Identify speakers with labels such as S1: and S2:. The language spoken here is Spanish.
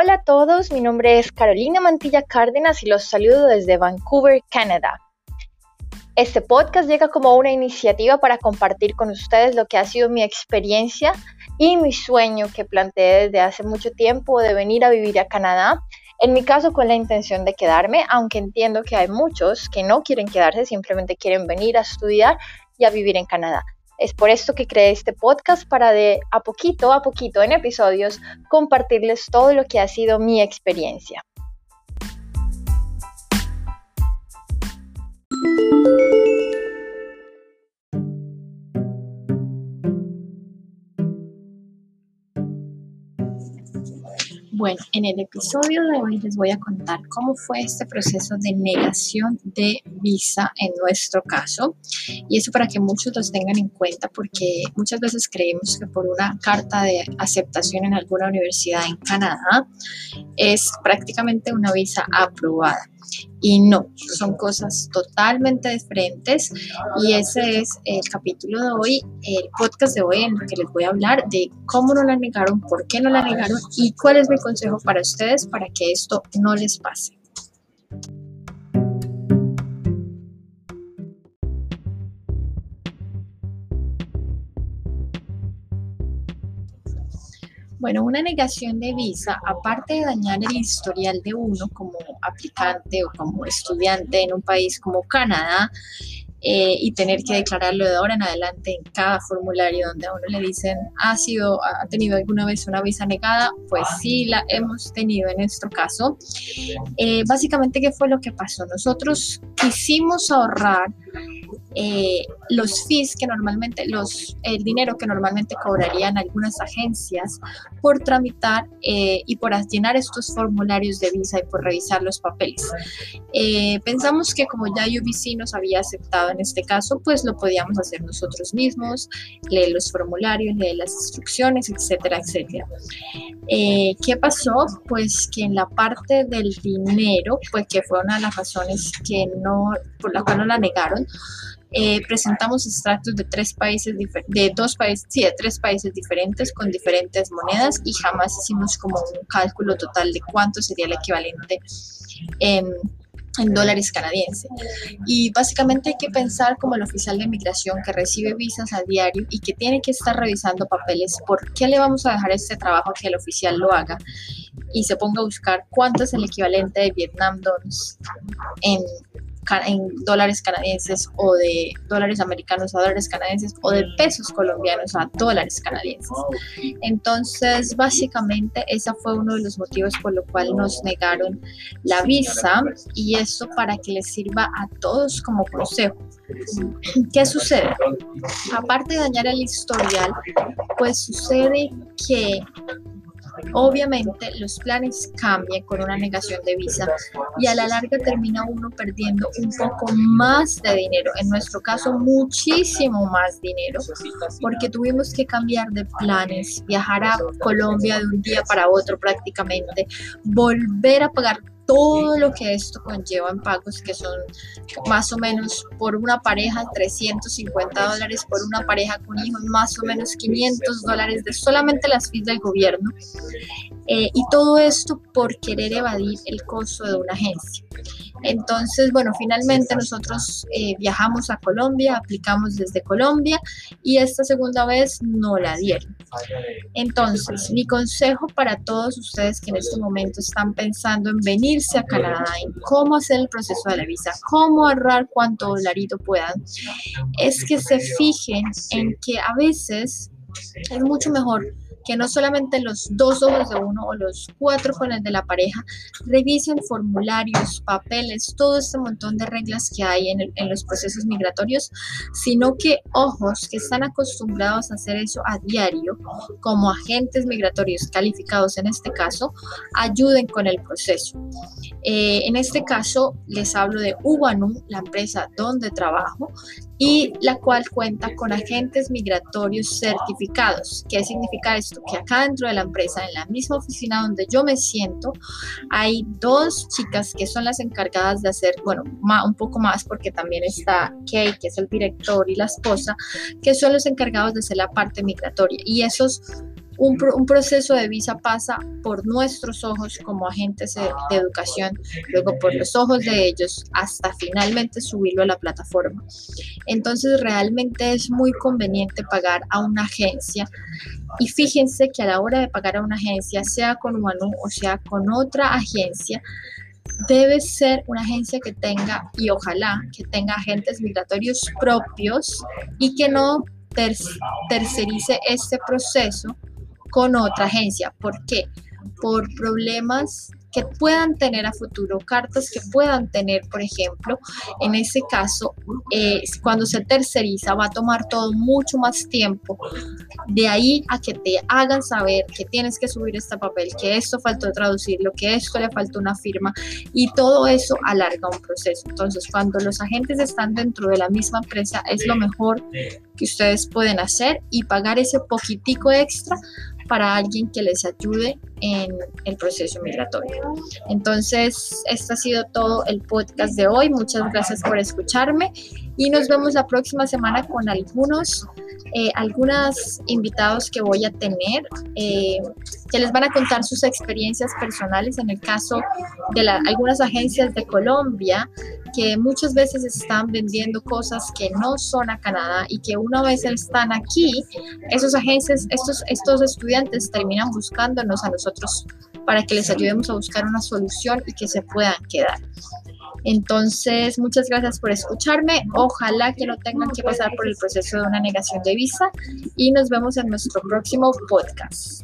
S1: Hola a todos, mi nombre es Carolina Mantilla Cárdenas y los saludo desde Vancouver, Canadá. Este podcast llega como una iniciativa para compartir con ustedes lo que ha sido mi experiencia y mi sueño que planteé desde hace mucho tiempo de venir a vivir a Canadá. En mi caso con la intención de quedarme, aunque entiendo que hay muchos que no quieren quedarse, simplemente quieren venir a estudiar y a vivir en Canadá. Es por esto que creé este podcast para de a poquito a poquito en episodios compartirles todo lo que ha sido mi experiencia. Bueno, en el episodio de hoy les voy a contar cómo fue este proceso de negación de visa en nuestro caso. Y eso para que muchos los tengan en cuenta porque muchas veces creemos que por una carta de aceptación en alguna universidad en Canadá es prácticamente una visa aprobada y no, son cosas totalmente diferentes y ese es el capítulo de hoy, el podcast de hoy en el que les voy a hablar de cómo no la negaron, por qué no la negaron y cuál es mi consejo para ustedes para que esto no les pase. Bueno, una negación de visa, aparte de dañar el historial de uno como aplicante o como estudiante en un país como Canadá, eh, y tener que declararlo de ahora en adelante en cada formulario donde a uno le dicen, ¿ha, sido, ha tenido alguna vez una visa negada? Pues sí, la hemos tenido en nuestro caso. Eh, básicamente, ¿qué fue lo que pasó? Nosotros quisimos ahorrar eh, los fees que normalmente, los, el dinero que normalmente cobrarían algunas agencias por tramitar eh, y por llenar estos formularios de visa y por revisar los papeles. Eh, pensamos que como ya UBC nos había aceptado en este caso, pues lo podíamos hacer nosotros mismos, leer los formularios, leer las instrucciones, etcétera, etcétera. ¿Qué pasó? Pues que en la parte del dinero, pues que fue una de las razones que no, por la cual no la negaron, eh, presentamos extractos de tres países, de dos países, sí, de tres países diferentes con diferentes monedas y jamás hicimos como un cálculo total de cuánto sería el equivalente en, en dólares canadienses. Y básicamente hay que pensar como el oficial de migración que recibe visas a diario y que tiene que estar revisando papeles. ¿Por qué le vamos a dejar este trabajo que el oficial lo haga y se ponga a buscar cuánto es el equivalente de Vietnam Dons en en dólares canadienses o de dólares americanos a dólares canadienses o de pesos colombianos a dólares canadienses. Entonces, básicamente, ese fue uno de los motivos por lo cual nos negaron la visa y eso para que les sirva a todos como consejo. ¿Qué sucede? Aparte de dañar el historial, pues sucede que Obviamente los planes cambian con una negación de visa y a la larga termina uno perdiendo un poco más de dinero, en nuestro caso muchísimo más dinero, porque tuvimos que cambiar de planes, viajar a Colombia de un día para otro prácticamente, volver a pagar todo lo que esto conlleva en pagos, que son más o menos por una pareja 350 dólares, por una pareja con hijos más o menos 500 dólares de solamente las fees del gobierno. Eh, y todo esto por querer evadir el costo de una agencia. Entonces, bueno, finalmente nosotros eh, viajamos a Colombia, aplicamos desde Colombia y esta segunda vez no la dieron. Entonces, mi consejo para todos ustedes que en este momento están pensando en venirse a Canadá, en cómo hacer el proceso de la visa, cómo ahorrar cuánto dolarito puedan, es que se fijen en que a veces es mucho mejor que no solamente los dos ojos de uno o los cuatro con el de la pareja revisen formularios, papeles, todo este montón de reglas que hay en, los procesos migratorios, sino que ojos que están acostumbrados a hacer eso a diario, como agentes migratorios calificados en este caso, ayuden con el proceso. Eh, en este caso les hablo de Ubanu, la empresa donde trabajo, y la cual cuenta con agentes migratorios certificados. ¿Qué significa esto? Que acá dentro de la empresa, en la misma oficina donde yo me siento, hay dos chicas que son las encargadas de hacer, bueno, un poco más porque también está Kay, que es el director, y la esposa, que son los encargados de hacer la parte migratoria. Y esos un, un, proceso de visa pasa por nuestros ojos como agentes de, de, educación, luego por los ojos de ellos, hasta finalmente subirlo a la plataforma. Entonces realmente es muy conveniente pagar a una agencia y fíjense que a la hora de pagar a una agencia, sea con Umanu o sea con otra agencia, debe ser una agencia que tenga, y ojalá que tenga agentes migratorios propios y que no tercerice este proceso con otra agencia. ¿Por qué? Por problemas que puedan tener a futuro, cartas que puedan tener, por ejemplo, en ese caso, eh, cuando se terceriza va a tomar todo mucho más tiempo. De ahí a que te hagan saber que tienes que subir este papel, que esto faltó traducirlo, que esto le faltó una firma y todo eso alarga un proceso. Entonces, cuando los agentes están dentro de la misma empresa, es lo mejor que ustedes pueden hacer y pagar ese poquitico extra para alguien que les ayude en el proceso migratorio. Entonces, este ha sido todo el podcast de hoy. Muchas gracias por escucharme y nos vemos la próxima semana con algunos, eh, invitados que voy a tener eh, que les van a contar sus experiencias personales en el caso de la, algunas agencias de Colombia que muchas veces están vendiendo cosas que no son a Canadá y que una vez están aquí, esos agencias, estos, estos estudiantes terminan buscándonos a nosotros para que les ayudemos a buscar una solución y que se puedan quedar. Entonces, muchas gracias por escucharme. Ojalá que no tengan que pasar por el proceso de una negación de visa y nos vemos en nuestro próximo podcast.